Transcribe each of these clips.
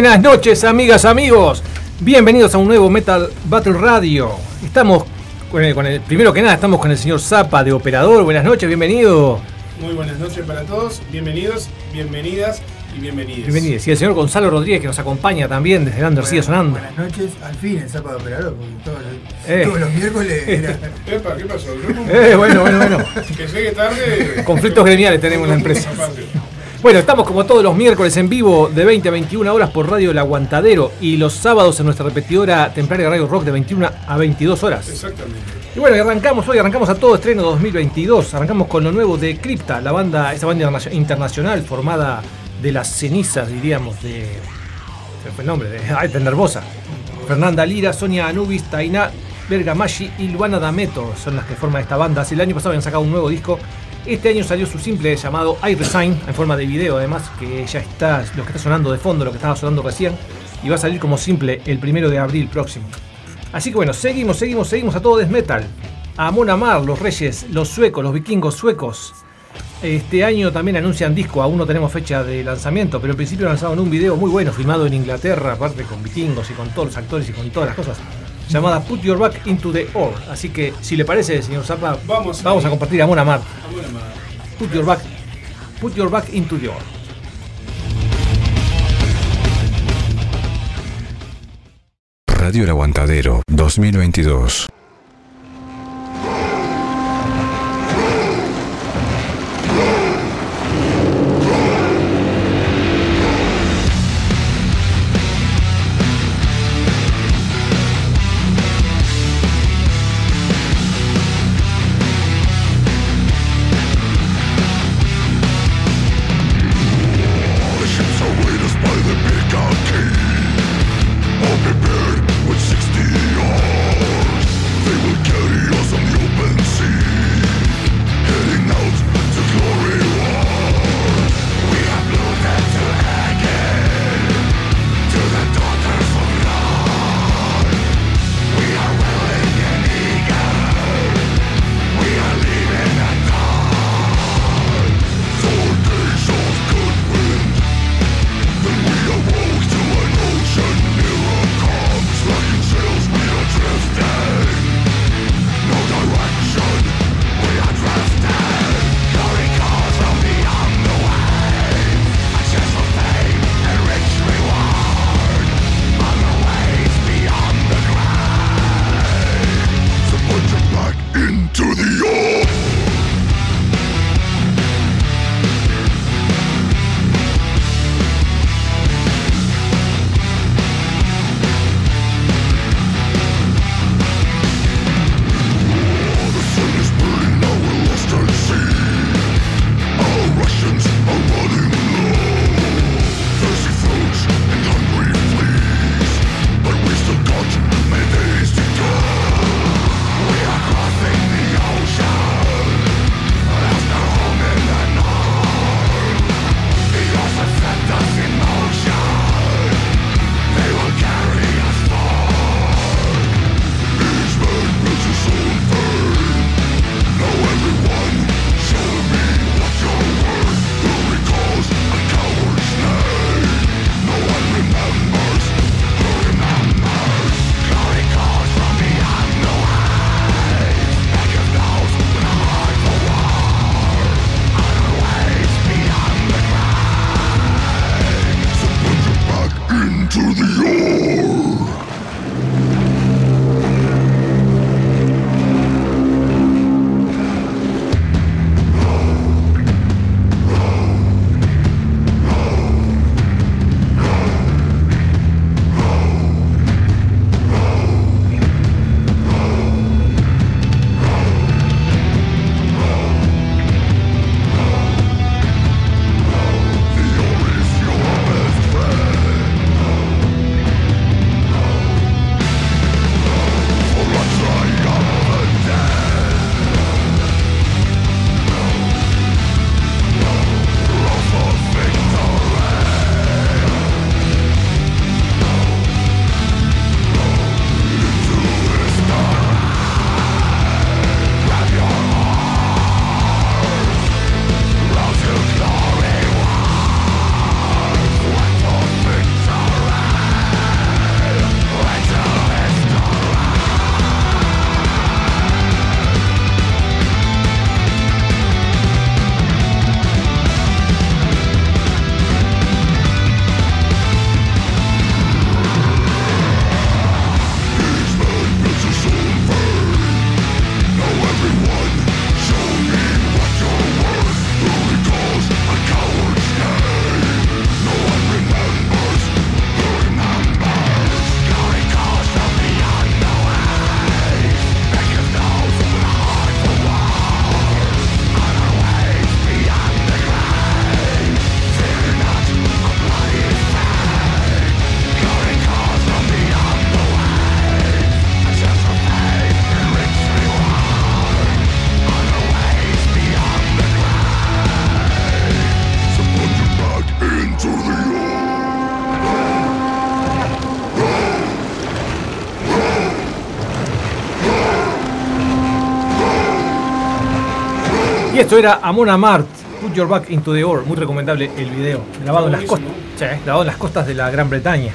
Buenas noches, amigas, amigos. Bienvenidos a un nuevo Metal Battle Radio. Estamos con el, primero que nada, estamos con el señor Zapa de Operador. Buenas noches, bienvenido. Muy buenas noches para todos. Bienvenidos, bienvenidas y bienvenidos. Bienvenidos. Y el señor Gonzalo Rodríguez que nos acompaña también desde Lander sigue sonando. Buenas noches, al fin el Zapa de Operador, porque todos los, eh. todos los miércoles era. Epa, ¿qué pasó? Eh, bueno, bueno, bueno. que llegue tarde. Conflictos gremiales tenemos en la empresa. Bueno, estamos como todos los miércoles en vivo de 20 a 21 horas por Radio El Aguantadero y los sábados en nuestra repetidora tempraria Radio Rock de 21 a 22 horas. Exactamente. Y bueno, arrancamos hoy, arrancamos a todo estreno 2022. Arrancamos con lo nuevo de Crypta, la banda, esa banda internacional formada de las cenizas, diríamos, de. Se fue el nombre, de. Ay, nervosa. Fernanda Lira, Sonia Anubis, Tainá Bergamashi y Luana D'Ameto son las que forman esta banda. Hace el año pasado habían sacado un nuevo disco Este año salió su simple llamado I Resign, en forma de video además, que ya está, lo que está sonando de fondo, lo que estaba sonando recién, y va a salir como simple el primero de abril próximo. Así que bueno, seguimos, seguimos, seguimos a todo Death Metal. A Mon Amar, los reyes, los suecos, los vikingos suecos. Este año también anuncian disco, aún no tenemos fecha de lanzamiento, pero en principio lanzaron un video muy bueno, filmado en Inglaterra, aparte con vikingos y con todos los actores y con todas las cosas, llamada Put Your Back into the Ore. Así que, si le parece, señor Zappa, Vamos vamos a compartir a Mon Amar. Amor. Put Your Back, put your back into the Ore. Radio El Aguantadero 2022. Esto era Amon Mart, Put Your Back into the Ore, muy recomendable el video, grabado en las costas, grabado en las costas de la Gran Bretaña.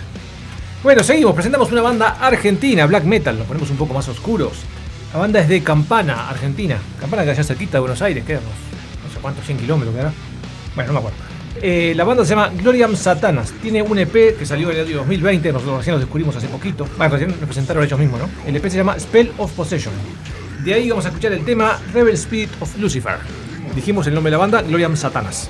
Bueno, seguimos, presentamos una banda argentina, black metal, nos ponemos un poco más oscuros. La banda es de Campana, Argentina. Campana que allá cerquita de Buenos Aires, queda no sé cuántos, 100 kilómetros quedará. Bueno, no me acuerdo. Eh, la banda se llama Gloriam Satanas. Tiene un EP que salió en el año 2020. Nosotros recién lo descubrimos hace poquito. Bueno, recién nos presentaron ellos mismos, ¿no? El EP se llama Spell of Possession. De ahí vamos a escuchar el tema Rebel Spirit of Lucifer. Dijimos el nombre de la banda, Gloriam Satanas.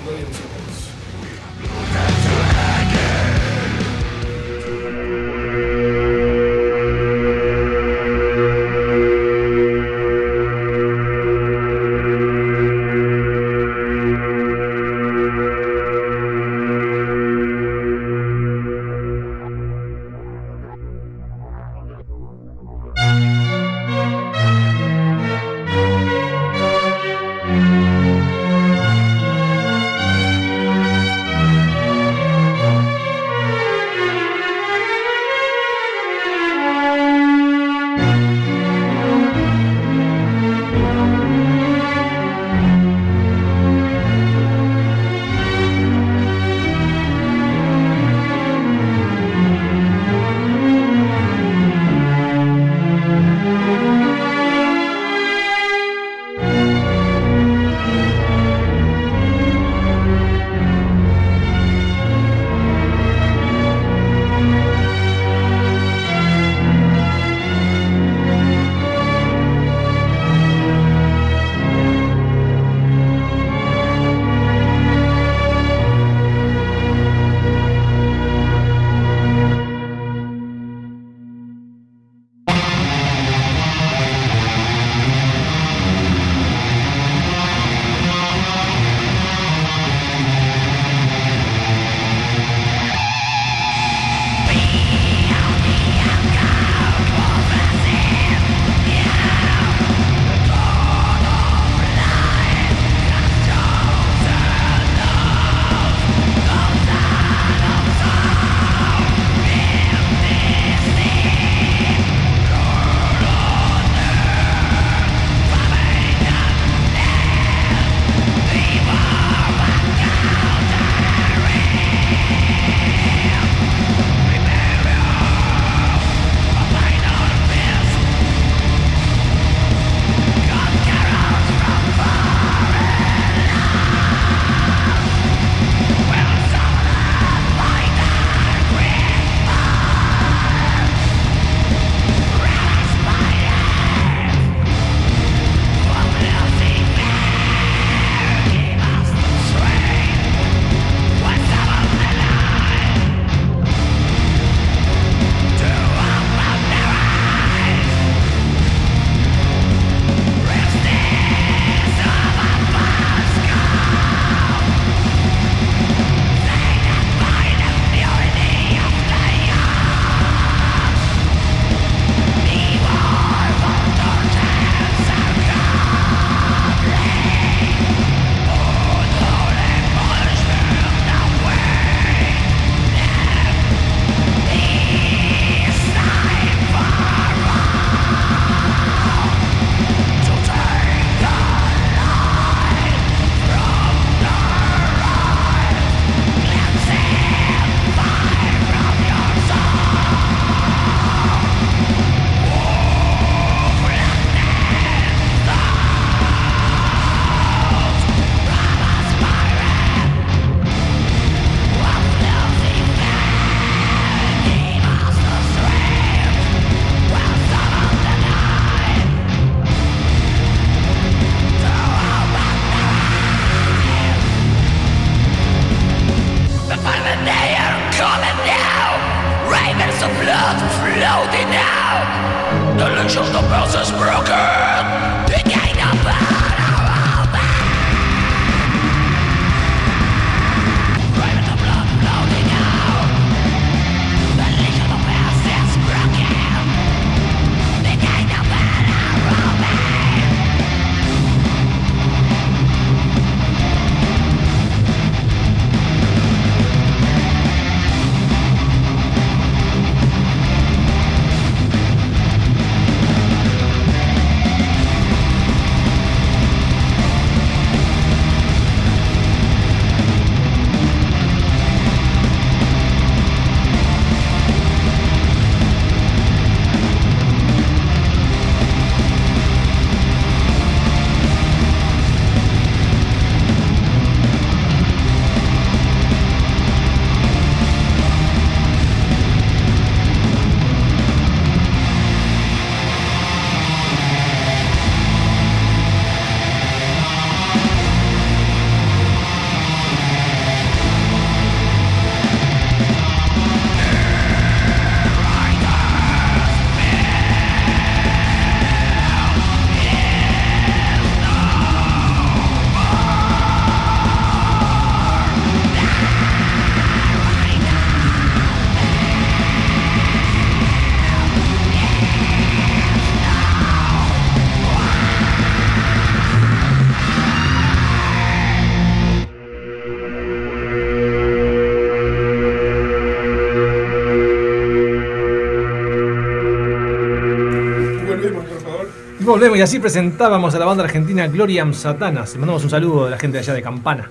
Volvemos y así presentábamos a la banda argentina Gloriam Satanas. Le mandamos un saludo a la gente de allá de Campana.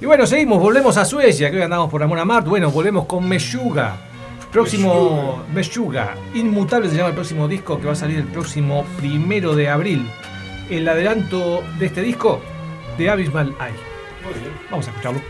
Y bueno, seguimos, volvemos a Suecia, que hoy andamos por Amor a Mart. Bueno, volvemos con Meshuga. Próximo Meshuga. Inmutable se llama el próximo disco que va a salir el próximo primero de abril. El adelanto de este disco de Abismal Eye. Vamos a escucharlo.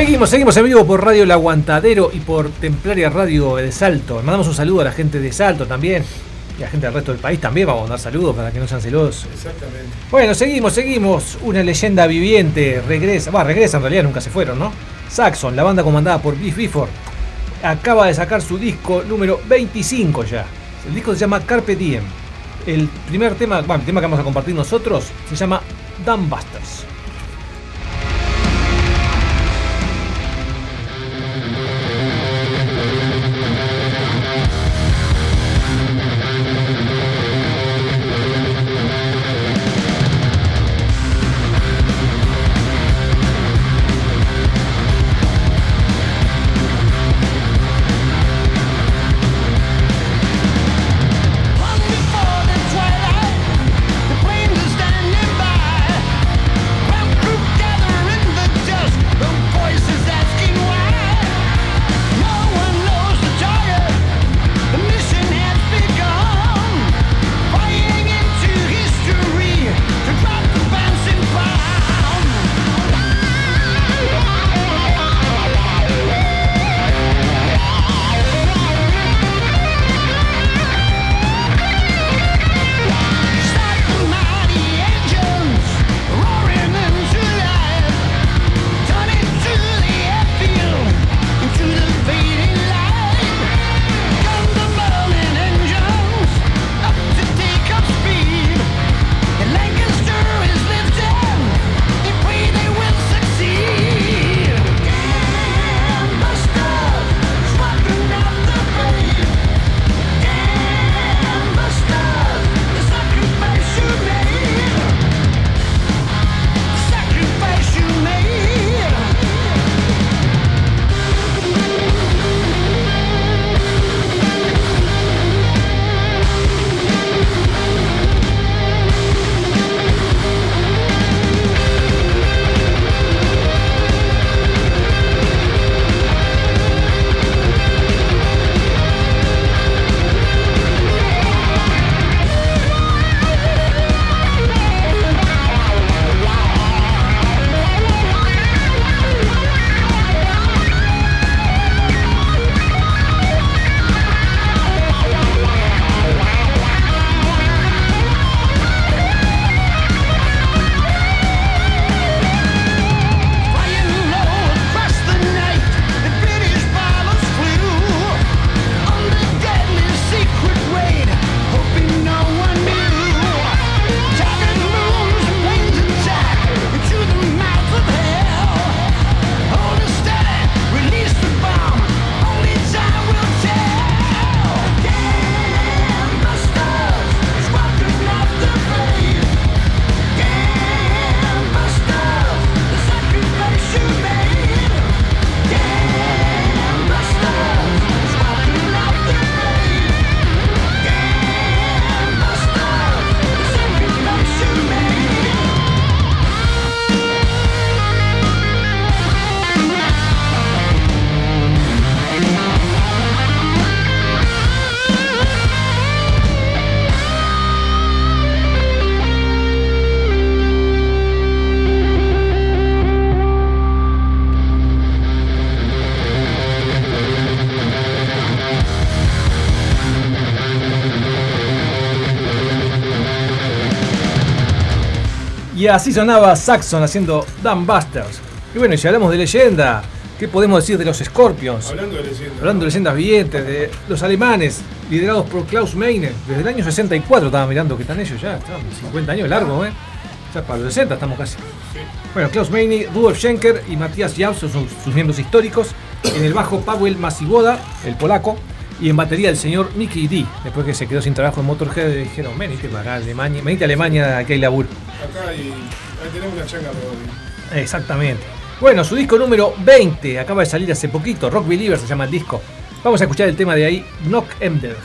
Seguimos, seguimos en vivo por Radio El Aguantadero y por Templaria Radio de Salto. Mandamos un saludo a la gente de Salto también y a la gente del resto del país también. Vamos a dar saludos para que no sean celosos. Exactamente. Bueno, seguimos, seguimos. Una leyenda viviente regresa. Va, regresa en realidad, nunca se fueron, ¿no? Saxon, la banda comandada por Biff Bifford, acaba de sacar su disco número 25 ya. El disco se llama Carpe Diem. El primer tema, bueno, el tema que vamos a compartir nosotros se llama Dumbusters. Así sonaba Saxon haciendo Busters. Y bueno, si hablamos de leyenda, ¿qué podemos decir de los Scorpions? Hablando de leyendas. Hablando de leyendas vivientes, de los alemanes, liderados por Klaus Meine. Desde el año 64 estaba mirando que están ellos ya, están 50 años largos, ¿eh? Ya para los 60 estamos casi. Bueno, Klaus Meine, Rudolf Schenker y Matthias Jaus son sus, miembros históricos. En el bajo, Paweł Masiwoda, el polaco. Y en batería el señor Mickey D. Después que se quedó sin trabajo en Motorhead, dijeron, venite para Alemania, venite a Alemania, que hay laburo. Acá y ahí tenemos una changa hoy. Exactamente. Bueno, su disco número 20 acaba de salir hace poquito, Rock Believer se llama el disco. Vamos a escuchar el tema de ahí, Knock Emder.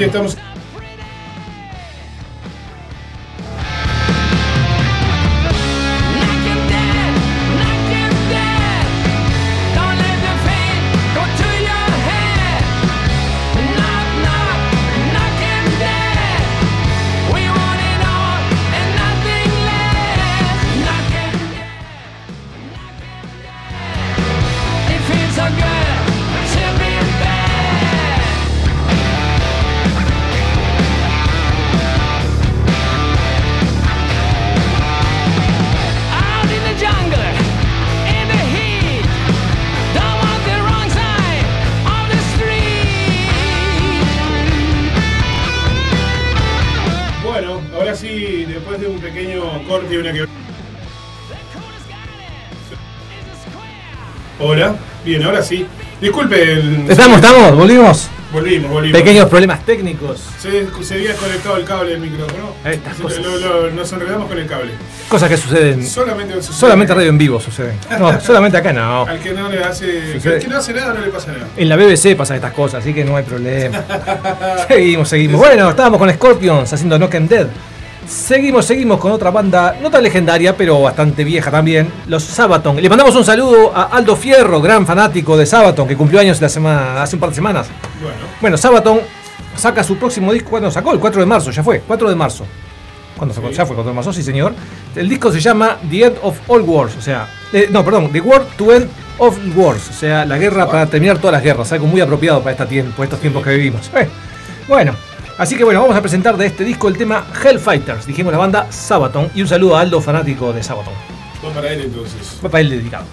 Ahora ahora sí. Disculpe. Estamos, estamos, volvimos. Volvimos, volvimos. Pequeños problemas técnicos. Se, se había conectado el cable del micrófono. Estas cosas. nos enredamos con el cable. Cosas que suceden. Solamente, solamente radio en vivo suceden. No, solamente acá no. Al que no le hace. Al que no hace nada no le pasa nada. En la BBC pasan estas cosas, así que no hay problema. seguimos, seguimos. Bueno, estábamos con Scorpions haciendo Knock and Dead. Seguimos, seguimos con otra banda, no tan legendaria, pero bastante vieja también, los Sabaton. Le mandamos un saludo a Aldo Fierro, gran fanático de Sabaton, que cumplió años la semana, hace un par de semanas. Bueno. bueno, Sabaton saca su próximo disco, cuando sacó? El 4 de marzo, ya fue, 4 de marzo. ¿Cuándo sacó? Ya fue, 4 de marzo, sí señor. El disco se llama The End of All Wars, o sea, eh, no, perdón, The War to End of Wars, o sea, la guerra para terminar todas las guerras, algo muy apropiado para, esta tiempo, estos tiempos que vivimos. Eh, bueno. Así que bueno, vamos a presentar de este disco el tema Hellfighters, dijimos la banda Sabaton, y un saludo a Aldo, fanático de Sabaton. Va para él entonces. Va para él dedicado.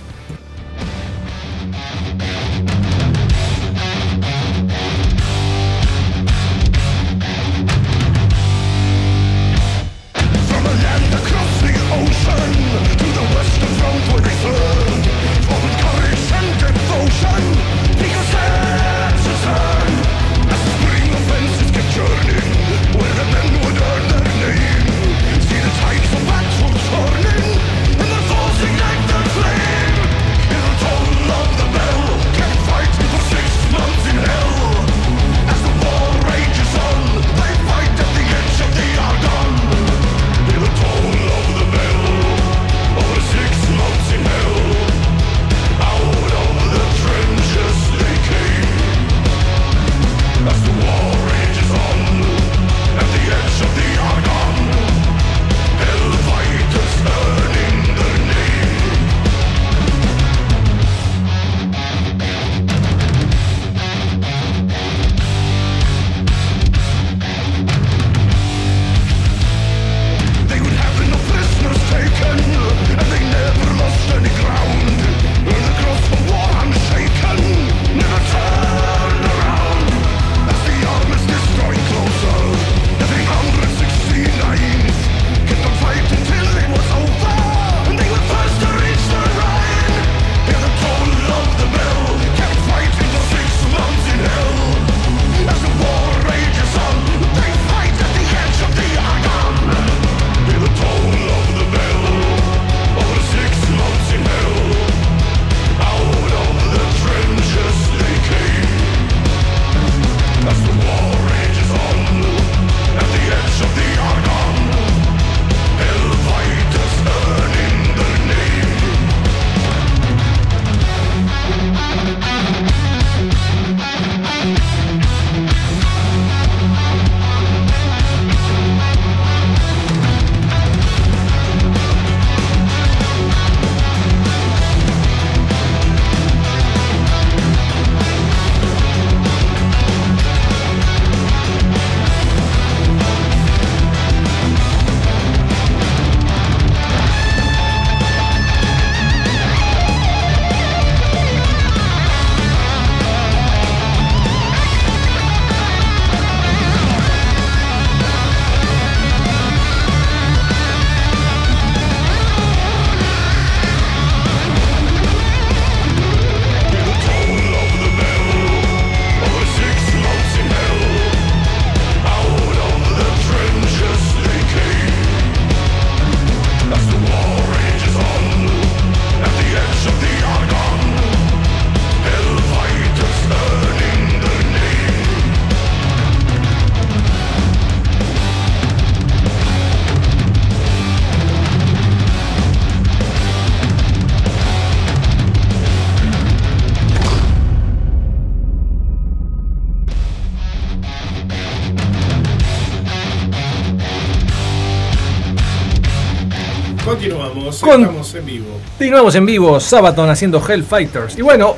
Continuamos en vivo, Sabaton haciendo Hellfighters. Y bueno,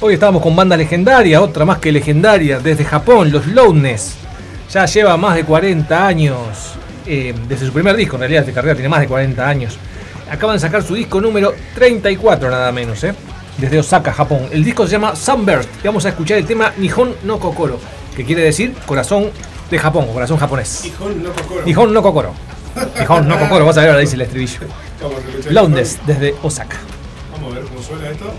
hoy estamos con banda legendaria, otra más que legendaria, desde Japón, los Loudness. Ya lleva más de 40 años, eh, desde su primer disco, en realidad de carrera tiene más de 40 años. Acaban de sacar su disco número 34 nada menos, ¿eh? desde Osaka, Japón. El disco se llama Sunburst y vamos a escuchar el tema Nihon no Kokoro, que quiere decir corazón de Japón o corazón japonés. Nihon no Kokoro. Nihon no Kokoro. Nihon no Kokoro, vas a ver ahora dice el estribillo. Londres, desde Osaka. Vamos a ver cómo suena esto.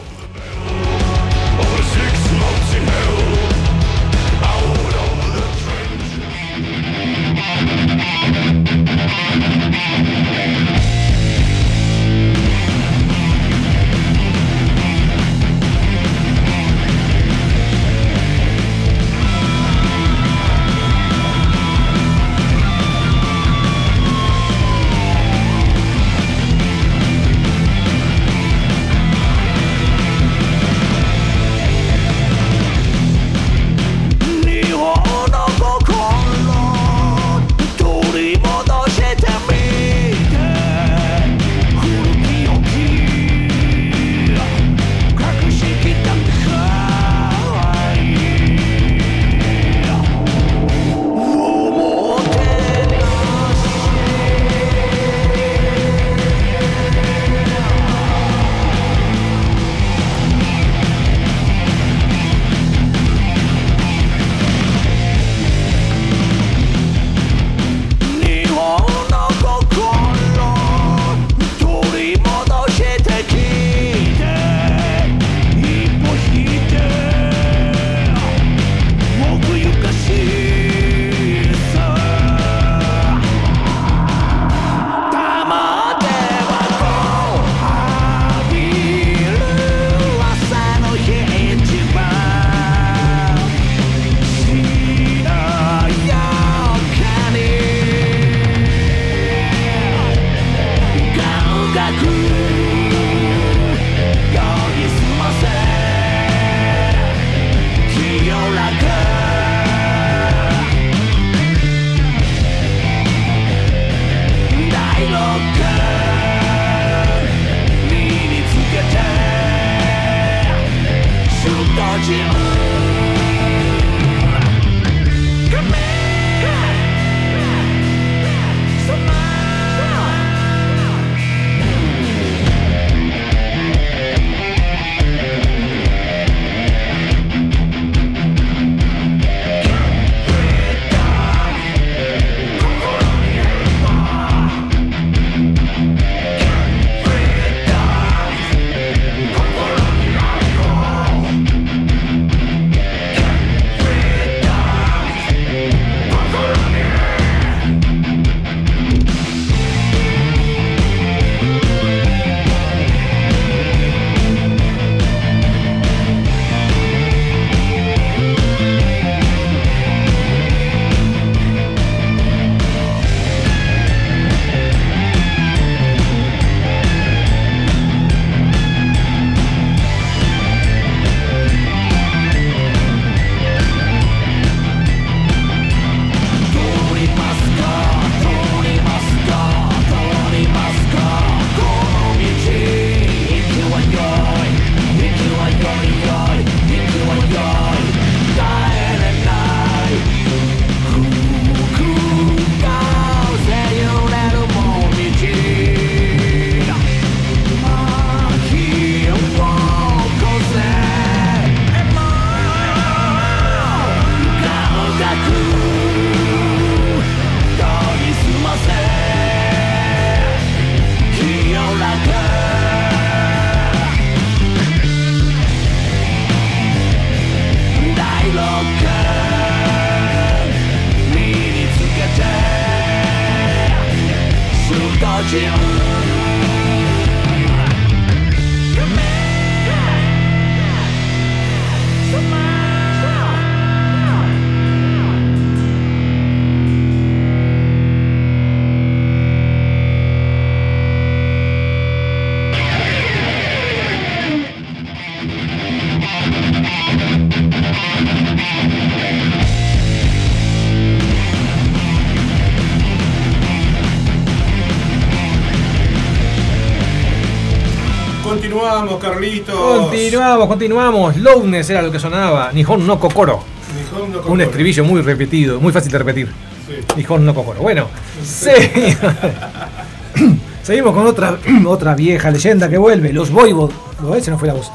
Continuamos, continuamos. Lowness era lo que sonaba. Nihon no Kokoro. Nihon no Un Kokoro. estribillo muy repetido, muy fácil de repetir. Sí. Nihon no Kokoro. Bueno, sí. seguimos con otra, otra vieja leyenda que vuelve. Los Voivod. ¿Lo ves? Se nos fue la voz.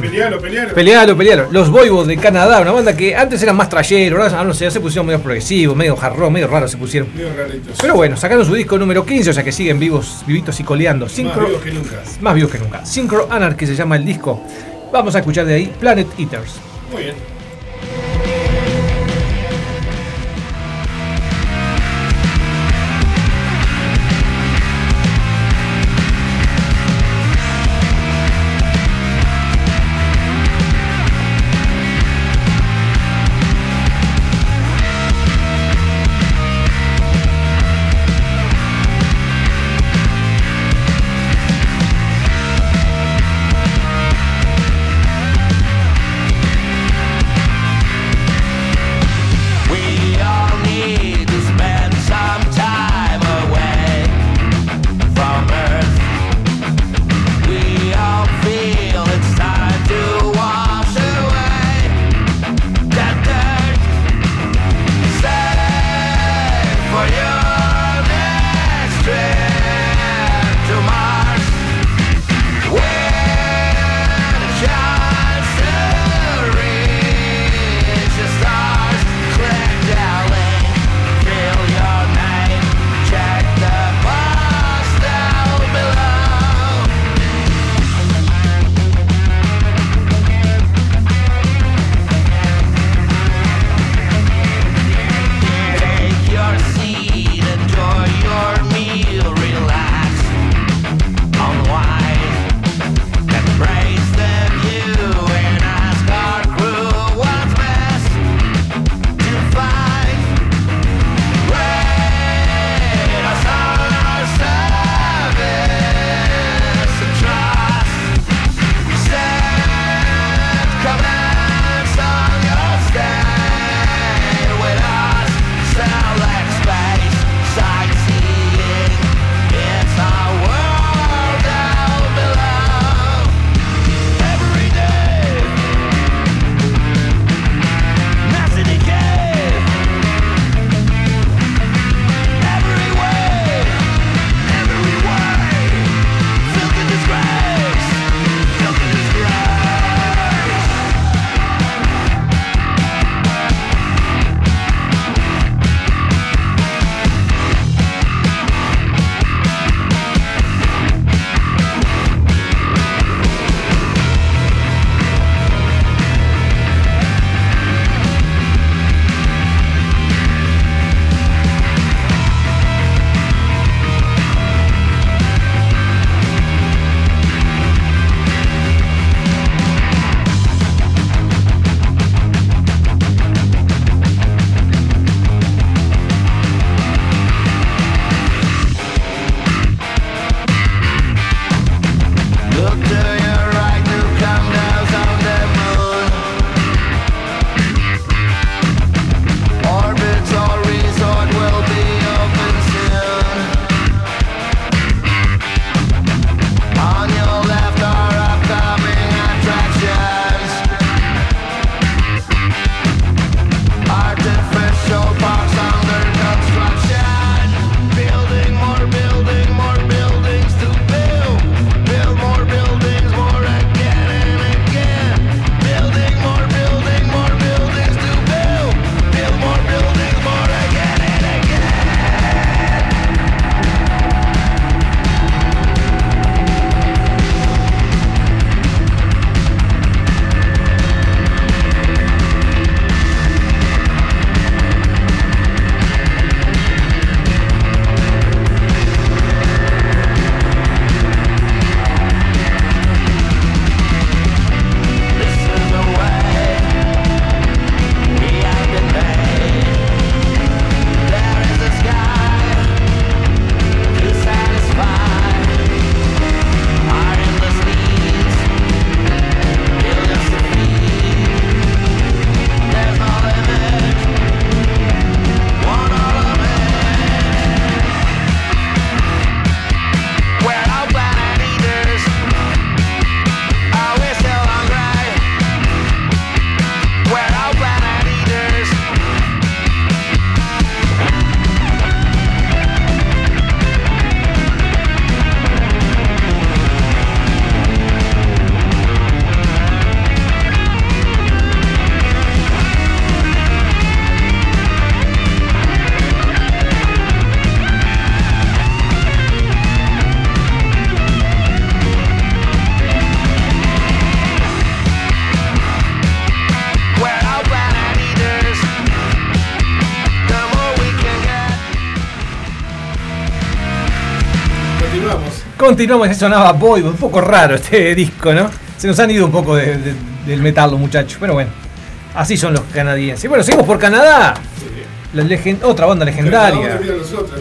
Pelealo, pelealo. Pelealo, pelealo. Los Voivod de Canadá, una banda que antes eran más trayeros, ahora no sé, ya se pusieron medio progresivos, medio jarrón, medio raro se pusieron. Medio raritos. Pero bueno, sacaron su disco número 15, o sea que siguen vivos, vivitos y coleando. Más vivos que nunca. más vivos que nunca. Synchro Anarchy se llama el disco. Vamos a escuchar de ahí Planet Eaters. Muy bien. Continuamos, ya sonaba Boy, un poco raro este disco, ¿no? Se nos han ido un poco del metal los muchachos, pero bueno, así son los canadienses. Bueno, seguimos por Canadá. La otra banda legendaria.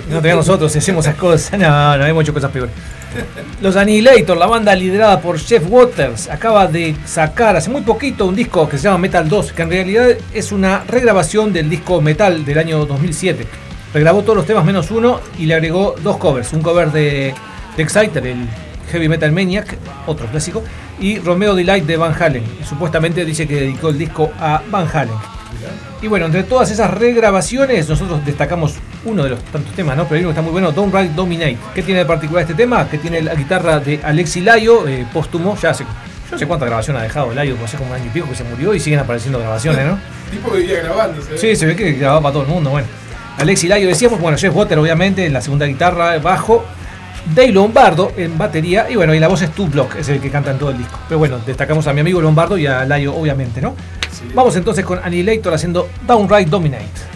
No te nosotros hacemos esas cosas. No, no, hemos hecho cosas peores. Los Annihilator, la banda liderada por Jeff Waters, acaba de sacar hace muy poquito un disco que se llama Metal 2, que en realidad es una regrabación del disco Metal del año 2007. Regrabó todos los temas menos uno y le agregó dos covers. Un cover de, de Exciter, el Heavy Metal Maniac, otro clásico, y Romeo Delight de Van Halen. Supuestamente dice que dedicó el disco a Van Halen. Y bueno, entre todas esas regrabaciones, nosotros destacamos uno de los tantos temas, ¿no? Pero hay uno que está muy bueno, Don't Ride Dominate. ¿Qué tiene de particular este tema? Que tiene la guitarra de Alexi Layo, eh, póstumo, ya hace. No sé cuánta grabación ha dejado Layo, hace como un año y pico que se murió y siguen apareciendo grabaciones, ¿no? tipo que iba grabando, Sí, se ve que grababa para todo el mundo, bueno. Alexi Layo decíamos, bueno, Jeff Water obviamente en la segunda guitarra, bajo, Dave Lombardo en batería y bueno, y la voz es Tu Block, es el que canta en todo el disco. Pero bueno, destacamos a mi amigo Lombardo y a Layo obviamente, ¿no? Vamos entonces con Annihilator haciendo Downright Dominate.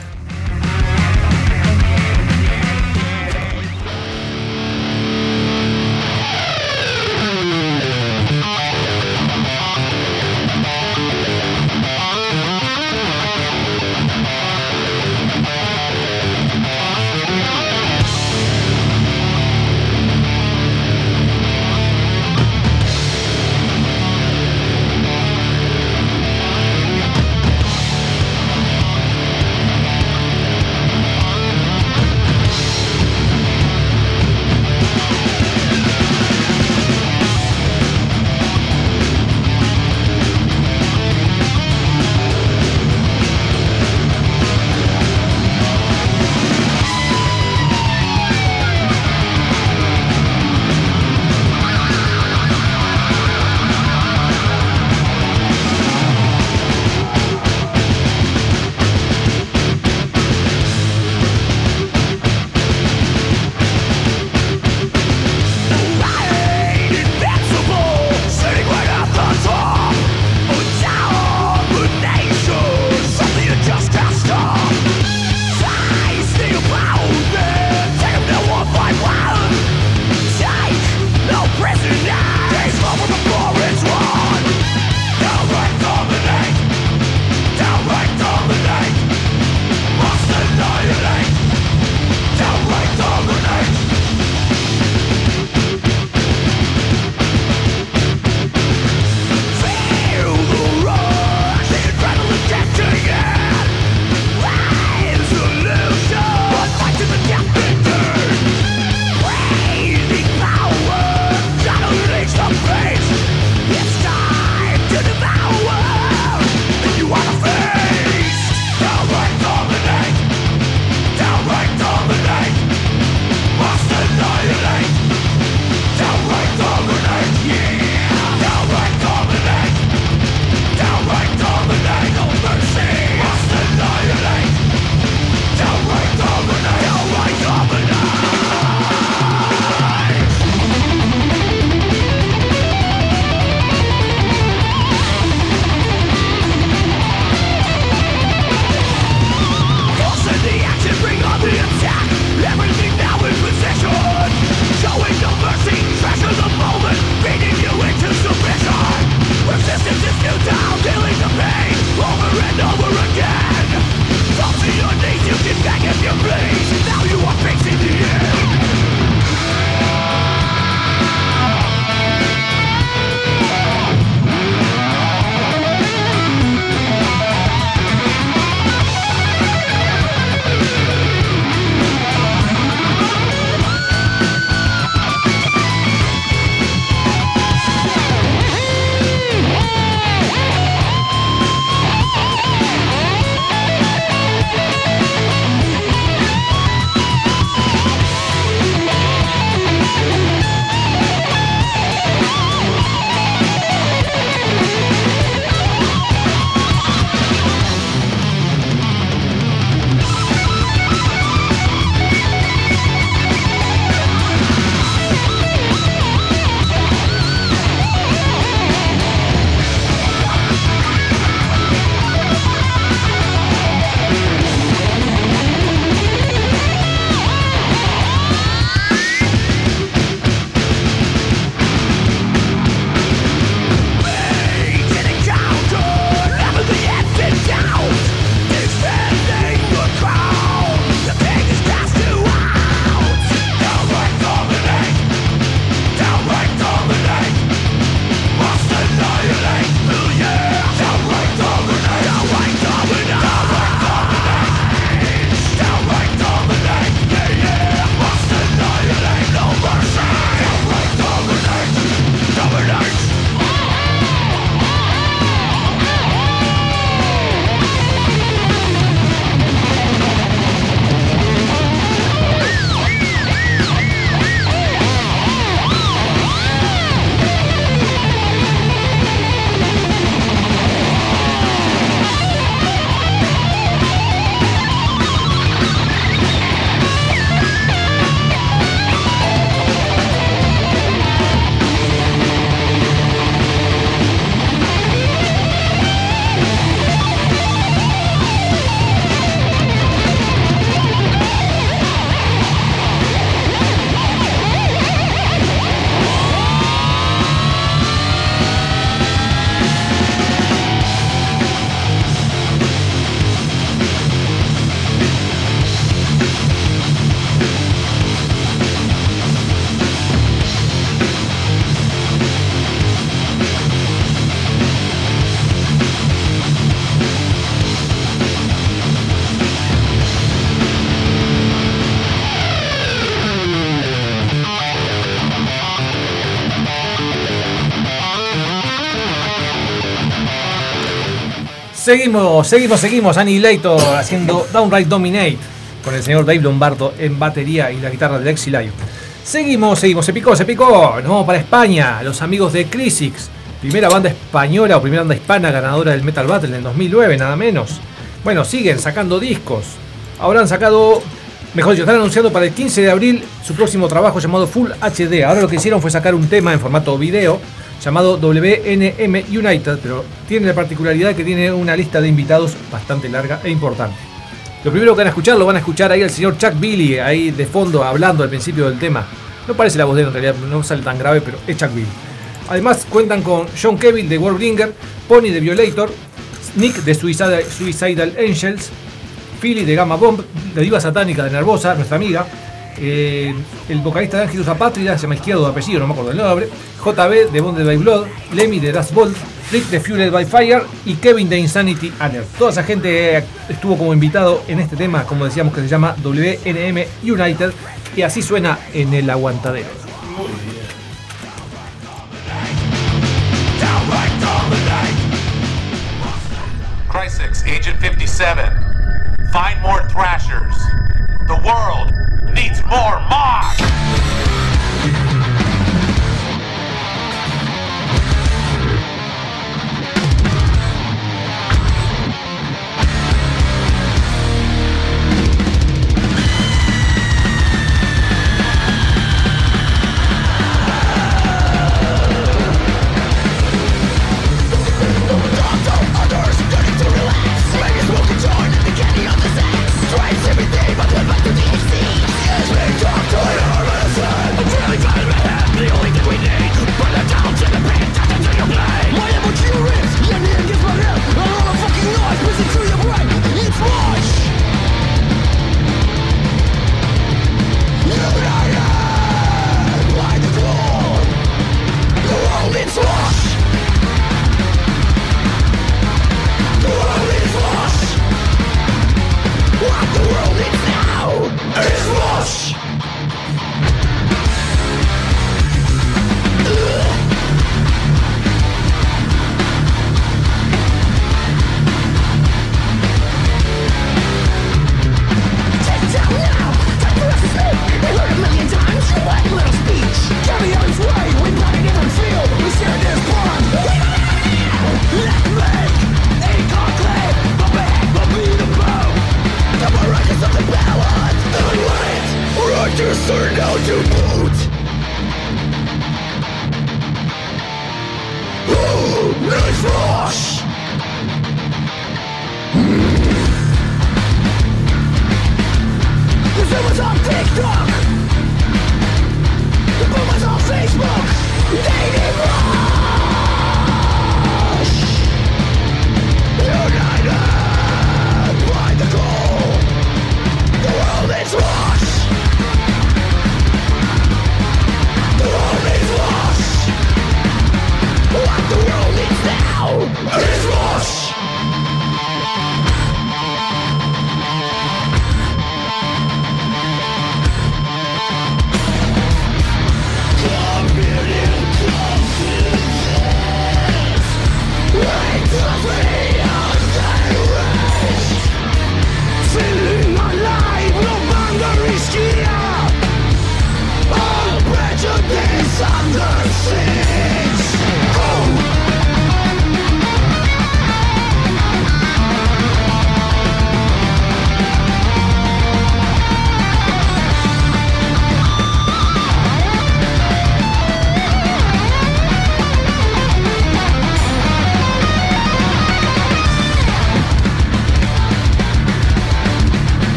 Seguimos, seguimos, seguimos. Annihilator haciendo Downright Dominate con el señor Dave Lombardo en batería y la guitarra del Exilayo. Seguimos, seguimos. Se picó, se picó. Nos vamos para España. Los amigos de Crisix. Primera banda española o primera banda hispana ganadora del Metal Battle en 2009, nada menos. Bueno, siguen sacando discos. Ahora han sacado, mejor dicho, están anunciando para el 15 de abril su próximo trabajo llamado Full HD. Ahora lo que hicieron fue sacar un tema en formato video llamado WNM United, pero tiene la particularidad que tiene una lista de invitados bastante larga e importante. Lo primero que van a escuchar lo van a escuchar ahí al señor Chuck Billy, ahí de fondo, hablando al principio del tema. No parece la voz de él en realidad, no sale tan grave, pero es Chuck Billy. Además cuentan con John Kevin de Warbringer, Pony de Violator, Nick de Suicidal, Angels, Philly de Gamma Bomb, de Diva Satánica de Nervosa, nuestra amiga, eh, el vocalista de Angelus Apátrida, se llama izquierdo de apellido, no me acuerdo el nombre, JB de Bonded by Blood, Lemmy de Dust Bolt, Rick de Fueled by Fire y Kevin de Insanity Alert. Toda esa gente estuvo como invitado en este tema, como decíamos que se llama WNM United, y así suena en el aguantadero. Agent 57. Find more Thrashers. The world needs more Mods!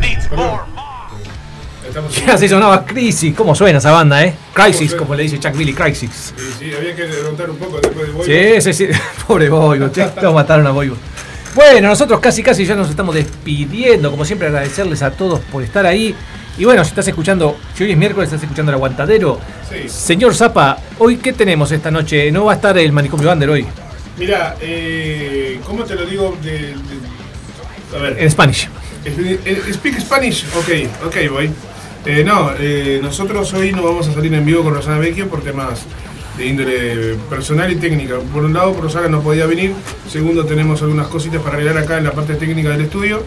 Needs more. Así sonaba Crisis, ¿cómo suena esa banda, eh? Crisis, como le dice Chuck Billy, Crisis. Sí, sí, había que derrotar un poco después de Boigo. Sí, sí, sí, pobre Boigo, lo mataron a Boigo. Bueno, nosotros casi casi ya nos estamos despidiendo, como siempre agradecerles a todos por estar ahí. Y bueno, si estás escuchando, si hoy es miércoles, estás escuchando el aguantadero. Sí. Señor Zapa, hoy qué tenemos esta noche? ¿No va a estar el manicomio Bander hoy? Mira, eh, ¿cómo te lo digo? De, de- a ver. En Spanish. Eh, Speak Spanish, ok, ok, voy. Eh, no, eh, nosotros hoy no vamos a salir en vivo con Rosana Vecchio por temas de índole personal y técnica. Por un lado, Rosana no podía venir. Segundo, tenemos algunas cositas para arreglar acá en la parte técnica del estudio.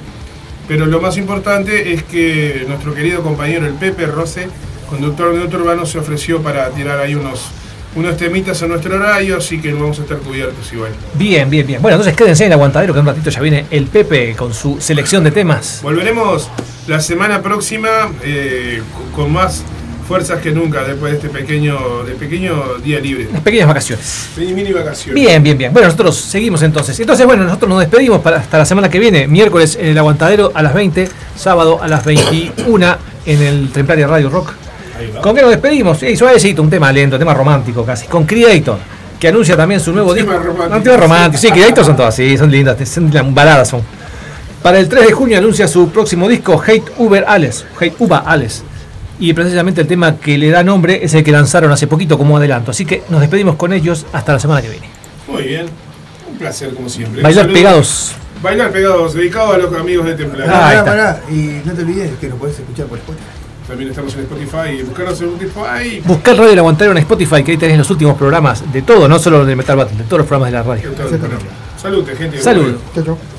Pero lo más importante es que nuestro querido compañero, el Pepe Rose, conductor de Auto Urbano, se ofreció para tirar ahí unos, unos temitas a nuestro horario, así que vamos a estar cubiertos igual. Bien, bien, bien. Bueno, entonces quédense en el aguantadero que en un ratito ya viene el Pepe con su selección de temas. Volveremos la semana próxima eh, con más fuerzas que nunca después de este pequeño, de pequeño día libre. Unas pequeñas vacaciones. Mini, mini vacaciones. Bien, bien, bien. Bueno, nosotros seguimos entonces. Entonces, bueno, nosotros nos despedimos para hasta la semana que viene. Miércoles en el Aguantadero a las 20, sábado a las 21 en el Templaria Radio Rock. ¿Con qué nos despedimos? Sí, suavecito, un tema lento, tema romántico casi. Con Creator, que anuncia también su nuevo Tema disco. romántico. Un tema romántico. Sí, Creator son todas así, son lindas, son baladas son. Para el 3 de junio anuncia su próximo disco, Hate Uber Alles. Hate Uber Alles. Y precisamente el tema que le da nombre es el que lanzaron hace poquito como adelanto. Así que nos despedimos con ellos hasta la semana que viene. Muy bien. Un placer como siempre. Bailar Saludos. pegados. Bailar pegados, dedicado a los amigos de Templar. Ah, pará, y no te olvides que nos podés escuchar por Spotify. También estamos en Spotify. Buscarnos en Spotify. Buscar Radio El Aguantadero en Spotify, que ahí tenés los últimos programas de todo, no solo de Metal Battle, de todos los programas de la radio. Salud, gente. Salud. Chau, chau.